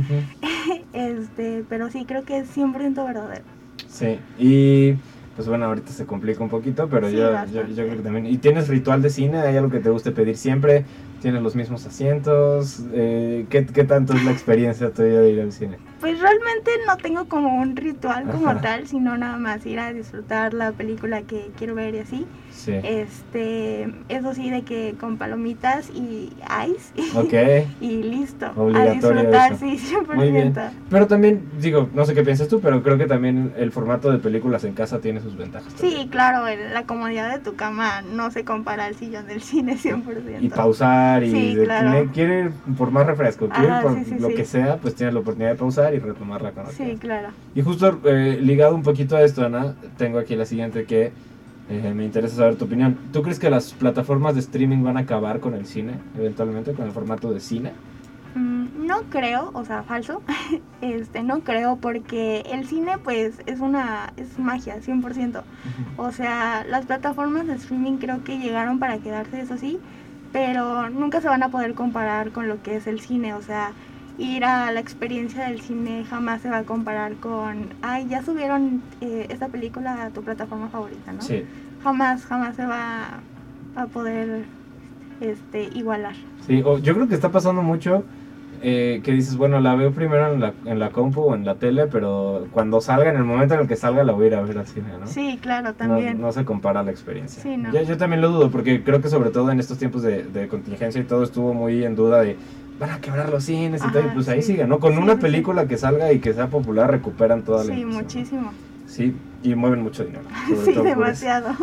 Este, pero sí creo que es 100% verdadero. Sí, y pues bueno, ahorita se complica un poquito, pero Sí, yo, yo, yo creo que también. ¿Y tienes ritual de cine? ¿Hay algo que te guste pedir siempre? ¿Tienes los mismos asientos? Eh, ¿qué, ¿Qué tanto es la experiencia tuya de ir al cine? Pues realmente no tengo como un ritual como Ajá. tal, sino nada más ir a disfrutar la película que quiero ver y así. Sí. Este, eso sí, de que con palomitas y ice Ok. y listo. A disfrutar, eso. sí, 100%. Muy bien. Pero también, digo, no sé qué piensas tú, pero creo que también el formato de películas en casa tiene sus ventajas. Sí, también. claro, el- la comodidad de tu cama no se compara al sillón del cine 100%. Y pausar y Sí, de- claro. quiere- por más refresco, quiere Ajá, por sí, sí, lo sí. que sea, pues tienes la oportunidad de pausar y retomarla cuando Sí, claro. Y justo eh, ligado un poquito a esto, Ana, tengo aquí la siguiente que eh, me interesa saber tu opinión. ¿Tú crees que las plataformas de streaming van a acabar con el cine, eventualmente, con el formato de cine? Mm, No creo, o sea, falso. Este, no creo porque el cine pues es una es magia 100%. O sea, las plataformas de streaming creo que llegaron para quedarse, eso sí, pero nunca se van a poder comparar con lo que es el cine, o sea, ir a la experiencia del cine jamás se va a comparar con, ay, ya subieron eh, esta película a tu plataforma favorita, ¿no? Sí, Jamás, jamás se va a poder este igualar. sí. o yo creo que está pasando mucho eh, que dices, bueno, la veo primero en la, en la compu o en la tele, pero cuando salga, en el momento en el que salga, la voy a ir a ver al cine, ¿no? Sí, claro, No, también. no se compara la experiencia. Sí, no. yo, yo también lo dudo, porque creo que sobre todo en estos tiempos de, de contingencia y todo estuvo muy en duda de van a quebrar los cines y todo, y pues ahí sí. sigue, ¿no? Con Sí, una película que salga y que sea popular recuperan toda la Sí, muchísimo. Sí, y mueven mucho dinero. Sí, demasiado.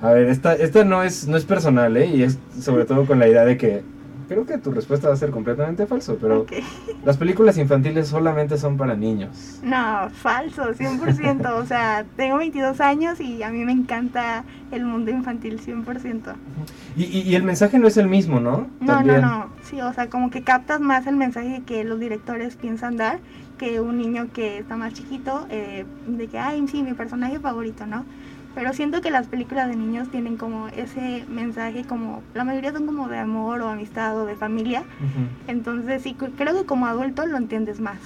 A ver, esta, esta no es no es personal, ¿eh? Y es sobre todo con la idea de que creo que tu respuesta va a ser completamente falso, pero las películas infantiles solamente son para niños. No, falso, 100%. o sea, tengo 22 años y a mí me encanta el mundo infantil 100%. Y, y, y el mensaje no es el mismo, ¿no? No, También. no, no. Sí, o sea, como que captas más el mensaje que los directores piensan dar que un niño que está más chiquito, eh, de que, ay, sí, mi personaje favorito, ¿no? Pero siento que las películas de niños tienen como ese mensaje, como la mayoría son como de amor o amistad o de familia. Entonces, sí, creo que como adulto lo entiendes más.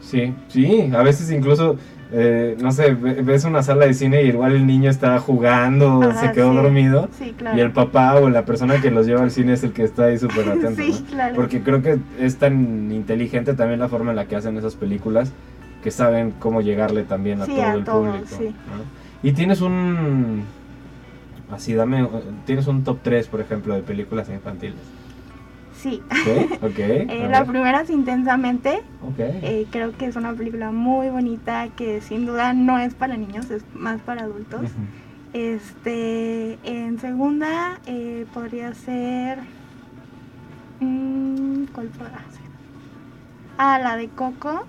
Sí, sí, a veces incluso, eh, no sé, ve- ves una sala de cine y igual el niño está jugando, Ajá, se quedó sí. dormido. Sí, claro. Y el papá o la persona que los lleva al cine es el que está ahí súper atento. Sí, ¿no? claro. Porque creo que es tan inteligente también la forma en la que hacen esas películas que saben cómo llegarle también a todo a el todos, público. Y tienes un. Así, dame. Tienes un top 3, por ejemplo, de películas infantiles. Sí. ¿Sí? Ok. Eh, la primera es Intensamente. ok. Eh, creo que es una película muy bonita que sin duda no es para niños, es más para adultos. Este, en segunda eh, podría ser. mm, ¿Cuál podrá ser? Ah, la de Coco.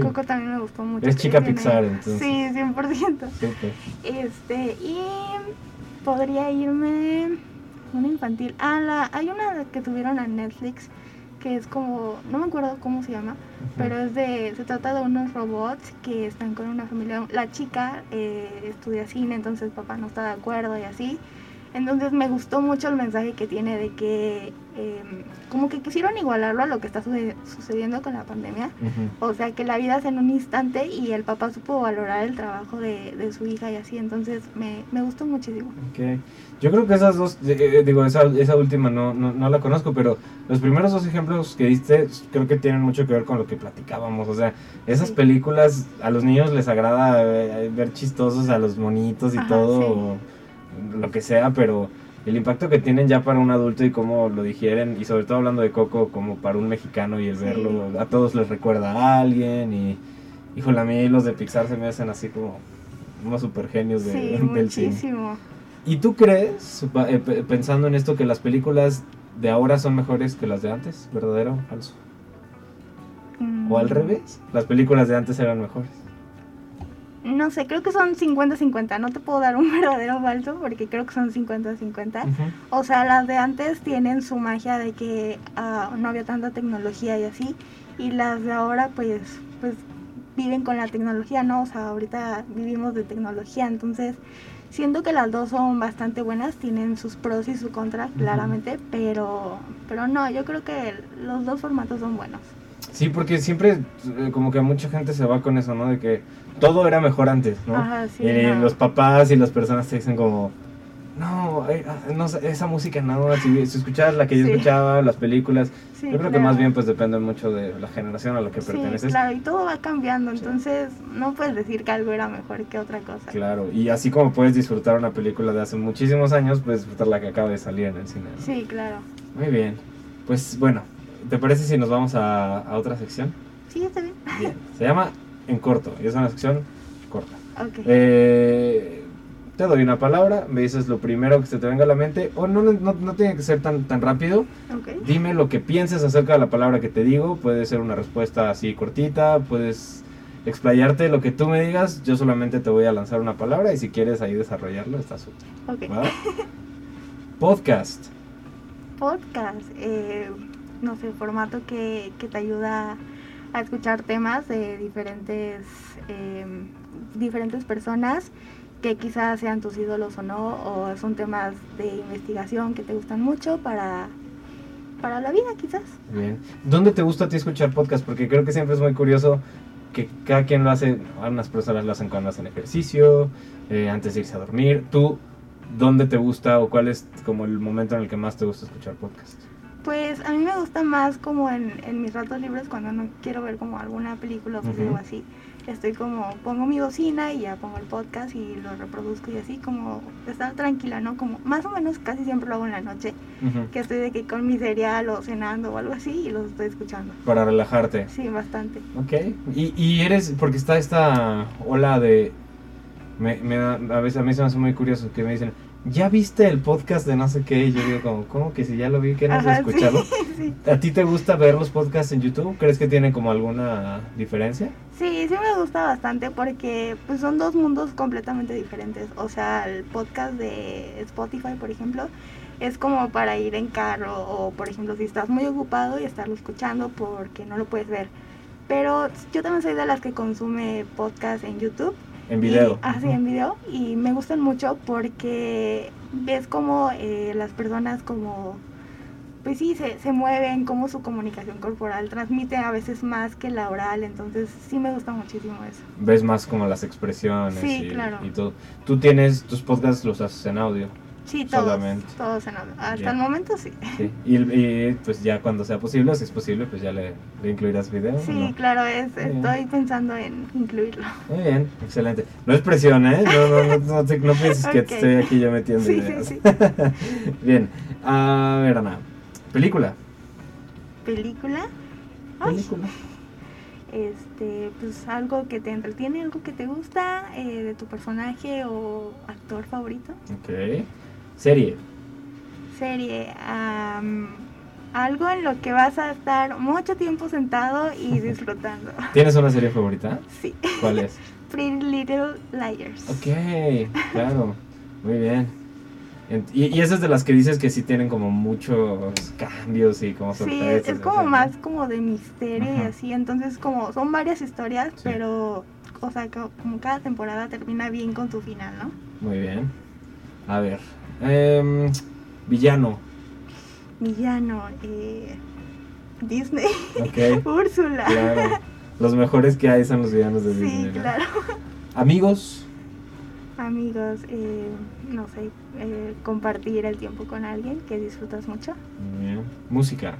Coco también me gustó mucho. Es chica tiene- Pixar, entonces. Sí, 100%. Súper. Este, y podría irme una infantil. Ah, la, hay una que tuvieron en Netflix que es como, no me acuerdo cómo se llama, pero es de, se trata de unos robots que están con una familia. La chica eh, estudia cine, entonces papá no está de acuerdo y así. Entonces me gustó mucho el mensaje que tiene de que eh, como que quisieron igualarlo a lo que está suce- sucediendo con la pandemia. O sea, que la vida es en un instante y el papá supo valorar el trabajo de, de su hija y así. Entonces me, me gustó muchísimo. Ok. Yo creo que esas dos, eh, eh, digo, esa, esa última no, no, no la conozco, pero los primeros dos ejemplos que diste creo que tienen mucho que ver con lo que platicábamos. O sea, esas Sí. películas a los niños les agrada eh, ver chistosos a los monitos y Ajá, todo, sí. Lo que sea, pero el impacto que tienen ya para un adulto y cómo lo digieren, y sobre todo hablando de Coco, como para un mexicano y el Sí. verlo, a todos les recuerda a alguien y, híjole, a mí los de Pixar se me hacen así como unos super genios de, Sí, del cine. muchísimo. ¿Y tú crees, eh, pe- pensando en esto, que las películas de ahora son mejores que las de antes? ¿Verdadero o falso? ¿O al Mm, revés? Las películas de antes eran mejores. No sé, creo que son 50-50. No te puedo dar un verdadero falso porque creo que son 50-50. Ujú. O sea, las de antes tienen su magia de que ah, no había tanta tecnología y así. Y las de ahora, pues, pues viven con la tecnología, ¿no? O sea, ahorita vivimos de tecnología. Entonces, siento que las dos son bastante buenas. Tienen sus pros y sus contras, claramente. Pero, pero no, yo creo que los dos formatos son buenos. Sí, porque siempre eh, como que mucha gente se va con eso, ¿no? De que todo era mejor antes, ¿no? Ajá, sí, y no. los papás y las personas te dicen como, no, eh, ah, no esa música no, si, si escuchabas la que yo Sí. escuchaba, las películas, Sí, yo creo que claro. más bien pues depende mucho de la generación a la que Sí, perteneces. claro, y todo va cambiando, entonces no puedes decir que algo era mejor que otra cosa. Claro, y así como puedes disfrutar una película de hace muchísimos años, puedes disfrutar la que acaba de salir en el cine. ¿no? Sí, claro. Muy bien. Pues bueno, ¿te parece si nos vamos a, a otra sección? Sí, está bien. Bien. Se llama En Corto y es una sección corta. Ok. Eh, te doy una palabra, me dices lo primero que se te venga a la mente, o no, no, no tiene que ser tan, tan rápido. ok. Dime lo que pienses acerca de la palabra que te digo. Puede ser una respuesta así cortita, puedes explayarte lo que tú me digas. Yo solamente te voy a lanzar una palabra y si quieres ahí desarrollarlo, está súper. Ok. ¿va? Podcast. Podcast, eh, no sé, formato que, que te ayuda a escuchar temas de diferentes, eh, diferentes personas que quizás sean tus ídolos o no, o son temas de investigación que te gustan mucho para, para la vida quizás. Bien. ¿Dónde te gusta a ti escuchar podcast? Porque creo que siempre es muy curioso que cada quien lo hace. Algunas personas lo hacen cuando hacen ejercicio, eh, antes de irse a dormir. ¿Tú dónde te gusta o cuál es como el momento en el que más te gusta escuchar podcast? Pues a mí me gusta más como en, en mis ratos libres cuando no quiero ver como alguna película o Ujú. o así. Estoy como, pongo mi bocina y ya pongo el podcast y lo reproduzco y así como estar tranquila, ¿no? Como más o menos casi siempre lo hago en la noche, Ujú. que estoy de que con mi cereal o cenando o algo así y los estoy escuchando. Para relajarte. Sí, bastante. Ok. Y, y eres, porque está esta ola de... Me, me da- a veces a mí se me hace muy curioso que me dicen, ¿ya viste el podcast de no sé qué? Y yo digo como, ¿cómo que si ya lo vi, que no has escuchado? Sí, sí. ¿A ti te gusta ver los podcasts en YouTube? ¿Crees que tiene como alguna diferencia? Sí, sí me gusta bastante porque pues son dos mundos completamente diferentes. O sea, el podcast de Spotify, por ejemplo, es como para ir en carro o, por ejemplo, si estás muy ocupado y estarlo escuchando porque no lo puedes ver. Pero yo también soy de las que consume podcast en YouTube. En video. Y, ah, sí, en video. Y me gustan mucho porque ves como eh, las personas como, pues sí, se, se mueven, como su comunicación corporal transmite a veces más que la oral. Entonces sí me gusta muchísimo eso. Ves más como las expresiones Sí, y, claro. y todo. Tú tienes, tus podcasts los haces en audio. Sí, todos. Solamente. Todos en. Hasta el momento sí. Sí. Y, y, pues ya cuando sea posible, o si es posible, pues ya le, le incluirás video. ¿o Sí, no? claro, es, estoy pensando en incluirlo. Muy bien, excelente. No es presión, ¿eh? No, no, no, no, te- no pienses que te estoy aquí yo metiendo Sí, ideas. sí, bien, a ver, Ana. Película. ¿Película? Ay, Película. este, pues algo que te entretiene, algo que te gusta eh, de tu personaje o actor favorito. Ok. Serie. Serie, am, algo en lo que vas a estar mucho tiempo sentado y disfrutando. ¿Tienes una serie favorita? Sí, ¿Cuál es? Pretty Little Liars. Ok, claro. Muy bien. Y, y esas de las que dices que sí tienen como muchos cambios y como Sí, sorpresas. es y como así, ¿no? más como de misterio y así, entonces como son varias historias, Sí. pero, o sea, co- como cada temporada termina bien con su final, ¿no? Muy bien. A ver. Em, villano. Villano, eh, Disney, Ok. Úrsula. Claro. Los mejores que hay son los villanos de Sí, Disney. ¿no? claro. Amigos. Amigos, eh, no sé, eh, compartir el tiempo con alguien que disfrutas mucho. Bien. Música.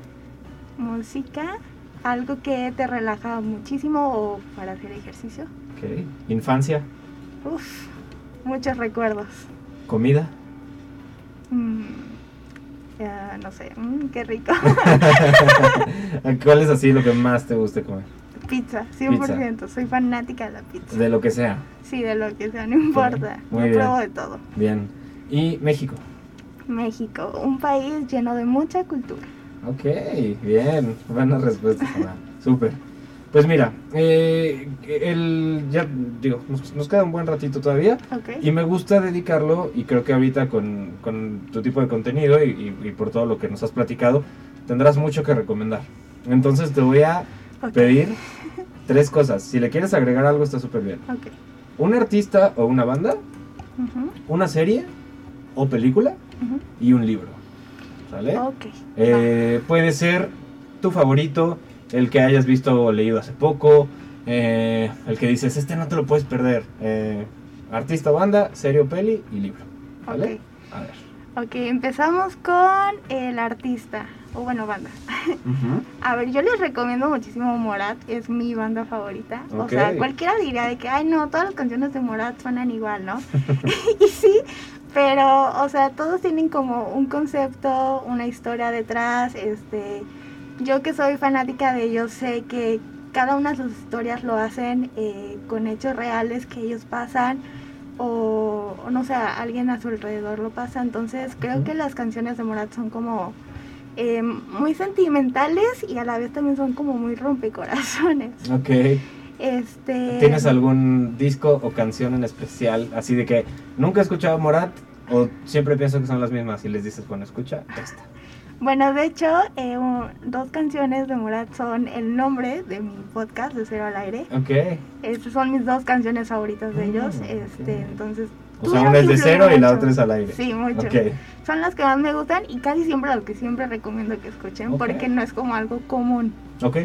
Música, algo que te relaja muchísimo o para hacer ejercicio. Ok. Infancia. Uf, muchos recuerdos. Comida. Mm, ya, no sé, mm, qué rico. ¿Cuál es así lo que más te guste comer? pizza, 100%. Soy fanática de la pizza. De lo que sea. Sí, de lo que sea, no importa. muy Yo pruebo de todo. Bien. Y México. México, un país lleno de mucha cultura. Ok, bien. Buenas respuestas. Súper. Pues mira, eh, el, ya digo, nos, nos queda un buen ratito todavía. Ok. Y me gusta dedicarlo, y creo que ahorita con, con tu tipo de contenido y, y- y por todo lo que nos has platicado, tendrás mucho que recomendar. Entonces te voy a pedir tres cosas. Si le quieres agregar algo, está súper bien. Un artista o una banda, una serie o película y un libro. ¿Sale? Eh, puede ser tu favorito, el que hayas visto o leído hace poco, eh, el que dices, este no te lo puedes perder. Eh, artista, banda, serie o peli y libro. ¿Vale? A ver. Ok, empezamos con el artista. O bueno, banda. A ver, yo les recomiendo muchísimo Morat, es mi banda favorita. O sea, cualquiera diría de que, ay, no, todas las canciones de Morat suenan igual, ¿no? y sí, pero, o sea, todos tienen como un concepto, una historia detrás. Este, yo que soy fanática de ellos, sé que cada una de sus historias lo hacen eh, con hechos reales que ellos pasan. O, no sé, alguien a su alrededor lo pasa. Entonces, creo que las canciones de Morat son como eh, muy sentimentales y a la vez también son como muy rompecorazones. Ok. Este. ¿Tienes algún disco o canción en especial? Así de que nunca he escuchado Morat o siempre pienso que son las mismas y les dices, bueno, escucha esta. Bueno, de hecho, eh, un- dos canciones de Morat son el nombre de mi podcast de Cero al Aire. Ok. Estas son mis dos canciones favoritas de Mm, ellos. Este, entonces. O sea, una es de cero y la otra es al aire. Sí, mucho. Ok. Son las que más me gustan y casi siempre las que siempre recomiendo que escuchen porque no es como algo común. Ok.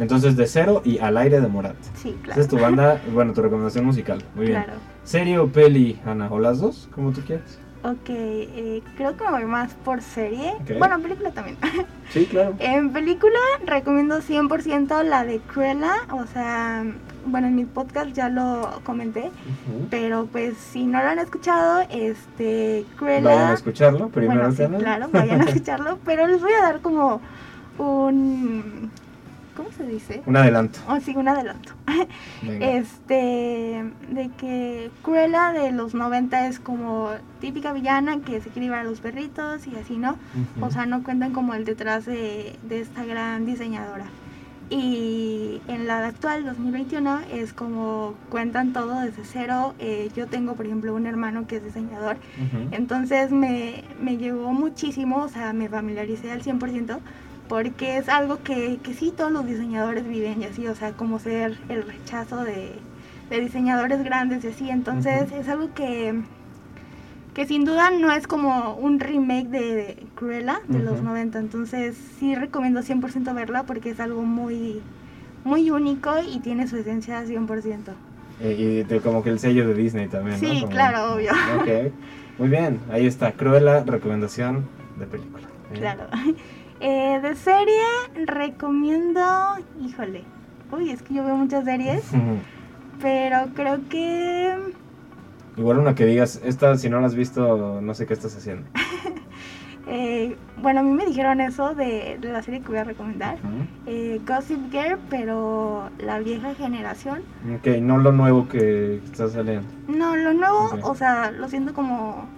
Entonces de cero y al aire de Morat. Sí, Esa claro. es tu banda, bueno, tu recomendación musical. Muy bien. Claro. ¿Serie o peli, Ana? ¿O las dos? Como tú quieras. Ok, eh, creo que me voy más por serie. Ok. Bueno, película también. Sí, claro. En película recomiendo 100% la de Cruella, o sea, bueno, en mi podcast ya lo comenté, pero pues si no lo han escuchado, este, Cruella... Vayan a escucharlo primero bueno, sí, claro, vayan a escucharlo, pero les voy a dar como un ¿cómo se dice? Un adelanto. Oh, sí, un adelanto. Venga. Este, de que Cruella de los 90 es como típica villana que se quiere llevar a los perritos y así, ¿no? Ujú. O sea, no cuentan como el detrás de, de esta gran diseñadora. Y en la actual, 2021, es como cuentan todo desde cero. Eh, yo tengo, por ejemplo, un hermano que es diseñador. Ujú. Entonces me, me llegó muchísimo, o sea, me familiaricé al 100%, porque es algo que, que sí todos los diseñadores viven y así, o sea, como ser el rechazo de, de diseñadores grandes y así. Entonces Ujú. es algo que, que sin duda no es como un remake de, de Cruella de los Ujú. 90. Entonces sí recomiendo 100% verla porque es algo muy, muy único y tiene su esencia 100%. Eh, y de- como que el sello de Disney también, ¿no? Sí, Como- claro, obvio. Ok. Muy bien, ahí está. Cruella, recomendación de película. Bien. Claro. Eh, de serie recomiendo, híjole, uy, es que yo veo muchas series, pero creo que Igual una que digas, esta si no la has visto, no sé qué estás haciendo. Eh, bueno, a mí me dijeron eso de, de la serie que voy a recomendar. Eh, Gossip Girl, pero la vieja generación. Ok, no lo nuevo que está saliendo. No, lo nuevo, o sea, lo siento como,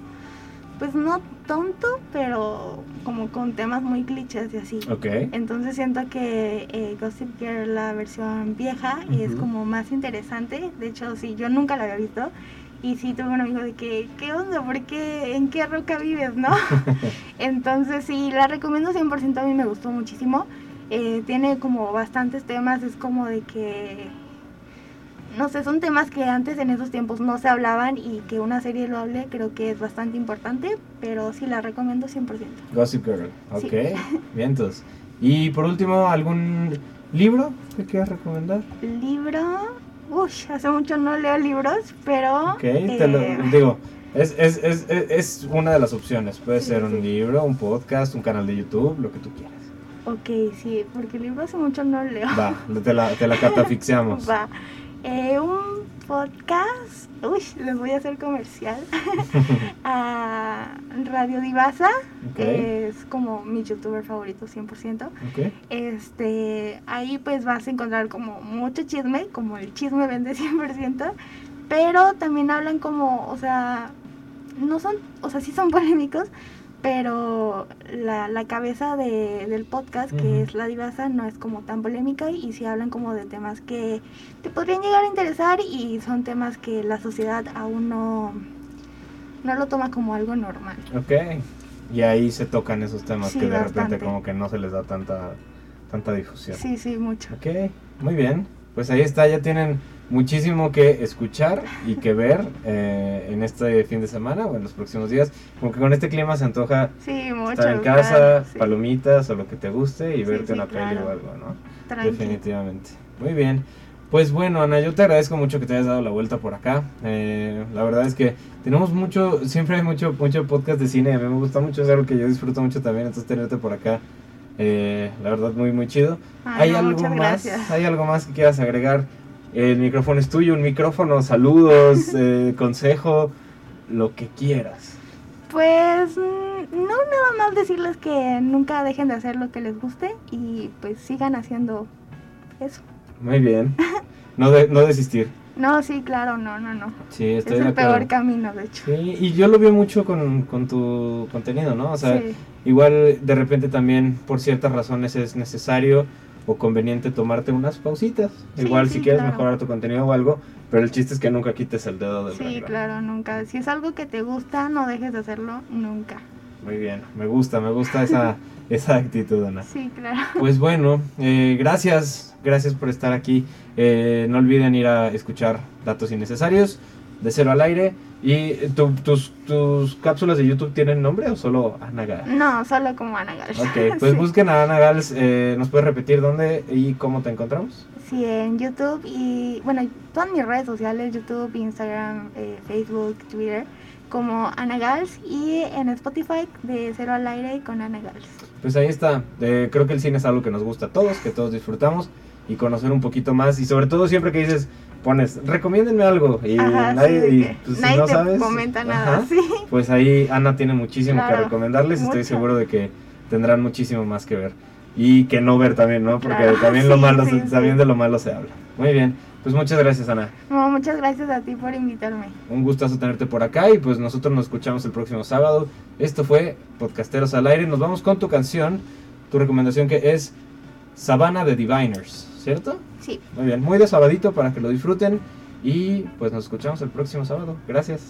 pues no tonto, pero como con temas muy clichés y así. Ok. Entonces siento que eh, Gossip Girl, la versión vieja, es Ujú. como más interesante. De hecho, sí, yo nunca la había visto. Y sí tuve un amigo de que, ¿qué onda? ¿Por qué? ¿En qué roca vives? ¿No? Entonces sí, la recomiendo 100%, a mí me gustó muchísimo. Eh, tiene como bastantes temas, es como de que, no sé, son temas que antes en esos tiempos no se hablaban y que una serie lo hable creo que es bastante importante, pero sí la recomiendo 100%. Gossip Girl. Sí. Ok, vientos. Y por último, ¿algún libro que quieras recomendar? Libro, uy, hace mucho no leo libros, pero... Ok, te lo eh, digo. Es, es, es, es, es una de las opciones. Puede Sí, ser sí. un libro, un podcast, un canal de YouTube, lo que tú quieras. Ok, sí, porque libros hace mucho no leo. Va, te la, te la catafixiamos. Va. Eh, un podcast, uy, les voy a hacer comercial. a Radio Divasa, Ok. es como mi youtuber favorito 100%. Ok. Este, ahí pues vas a encontrar como mucho chisme, como el chisme vende 100%, pero también hablan como, o sea, no son, o sea, sí son polémicos, pero la, la cabeza de- del podcast, que Ujú. es la divasa, no es como tan polémica y sí hablan como de temas que te podrían llegar a interesar y son temas que la sociedad aún no, no lo toma como algo normal. Ok. Y ahí se tocan esos temas Sí, que de repente bastante. como que no se les da tanta, tanta difusión. Sí, sí, mucho. Ok, muy bien. Pues ahí está, ya tienen muchísimo que escuchar y que ver eh, en este fin de semana o en los próximos días. Como que con este clima se antoja Sí, mucho. estar en claro, casa, sí. palomitas o lo que te guste y verte una peli claro. o algo, ¿no? Tranqui. Definitivamente. Muy bien. Pues bueno, Ana, yo te agradezco mucho que te hayas dado la vuelta por acá. Eh, la verdad es que tenemos mucho, siempre hay mucho, mucho podcast de cine. A mí me gusta mucho, es algo que yo disfruto mucho también. Entonces tenerte por acá, eh, la verdad, muy, muy chido. Ay, ¿Hay no, algo más? gracias. ¿Hay algo más que quieras agregar? El micrófono es tuyo, un micrófono, saludos, eh, consejo, lo que quieras. Pues mm, no nada más decirles que nunca dejen de hacer lo que les guste y pues sigan haciendo eso. Muy bien. No, de- no desistir. No, sí, claro, no, no, no. Sí, Es estoy de el peor camino, de hecho. Sí, y yo lo veo mucho con, con tu contenido, ¿no? O sea, Sí. igual de repente también por ciertas razones es necesario o conveniente tomarte unas pausitas. Sí, igual sí, si quieres claro. mejorar tu contenido o algo, pero el chiste es que nunca quites el dedo del Sí, claro, nunca. Si es algo que te gusta, no dejes de hacerlo nunca. Muy bien, me gusta, me gusta esa, esa actitud, Ana. Sí, claro. Pues bueno, eh, gracias, gracias por estar aquí. Eh, no olviden ir a escuchar Datos Innecesarios de Cero al Aire. ¿Y tu- tus, tus cápsulas de YouTube tienen nombre o solo Ana Gala? No, solo como Ana Gals. Ok, pues sí. busquen a Ana Gals. eh, ¿Nos puedes repetir dónde y cómo te encontramos? Sí, en YouTube y, bueno, todas mis redes sociales, YouTube, Instagram, eh, Facebook, Twitter, como Ana Gals y en Spotify de Cero al Aire con Ana Gals. Pues ahí está. Eh, creo que el cine es algo que nos gusta a todos, que todos disfrutamos y conocer un poquito más. Y sobre todo siempre que dices, pones, recomiéndenme algo. Y Ajá, nadie, sí, y, pues, nadie no te sabes, comenta nada, ajá, sí. Pues ahí Ana tiene muchísimo que recomendarles. Estoy mucho. seguro de que tendrán muchísimo más que ver. y que no ver también, ¿no? Porque Claro, también lo sí, malo, sí, se- también de lo malo se habla. Muy bien, pues muchas gracias Ana. No, muchas gracias a ti por invitarme. Un gustazo tenerte por acá y pues nosotros nos escuchamos el próximo sábado. Esto fue Podcasteros al aire. Nos vamos con tu canción, tu recomendación que es Sabana de Diviners, ¿cierto? Sí. Muy bien, muy de sabadito para que lo disfruten y pues nos escuchamos el próximo sábado. Gracias.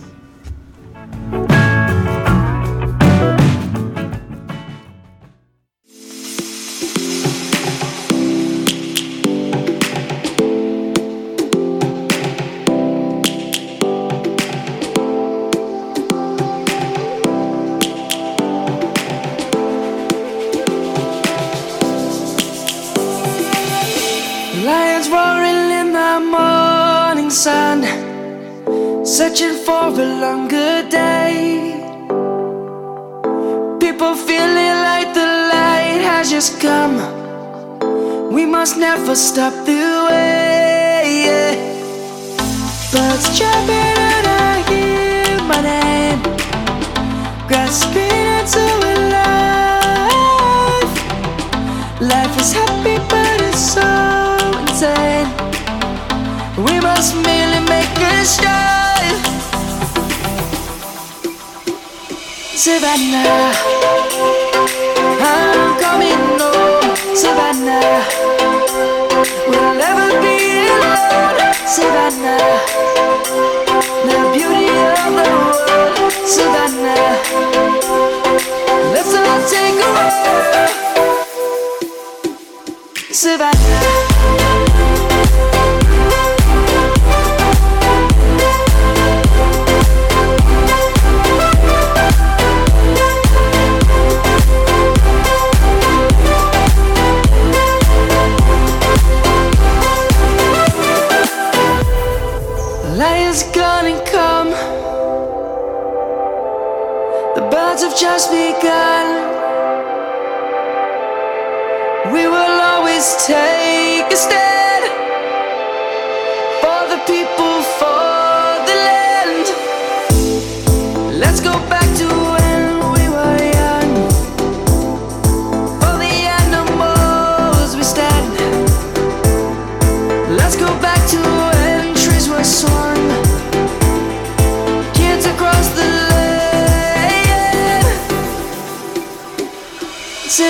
Searching for a longer day. People feeling like the light has just come. We must never stop the way. Birds chirping and I hear my name, grasping into a life. Life is happy, but it's so insane. We must merely make a strive. Savannah, I'm coming home. Savannah, we'll never be alone. Savannah, the beauty of the world. Savannah, let's all take a walk. Savannah. Birds have just begun. We will always take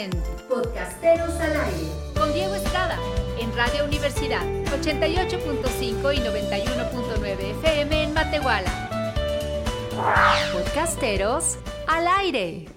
en Podcasteros al aire. con Diego Estrada en Radio Universidad 88.5 y 91.9 FM en Matehuala. Podcasteros al aire.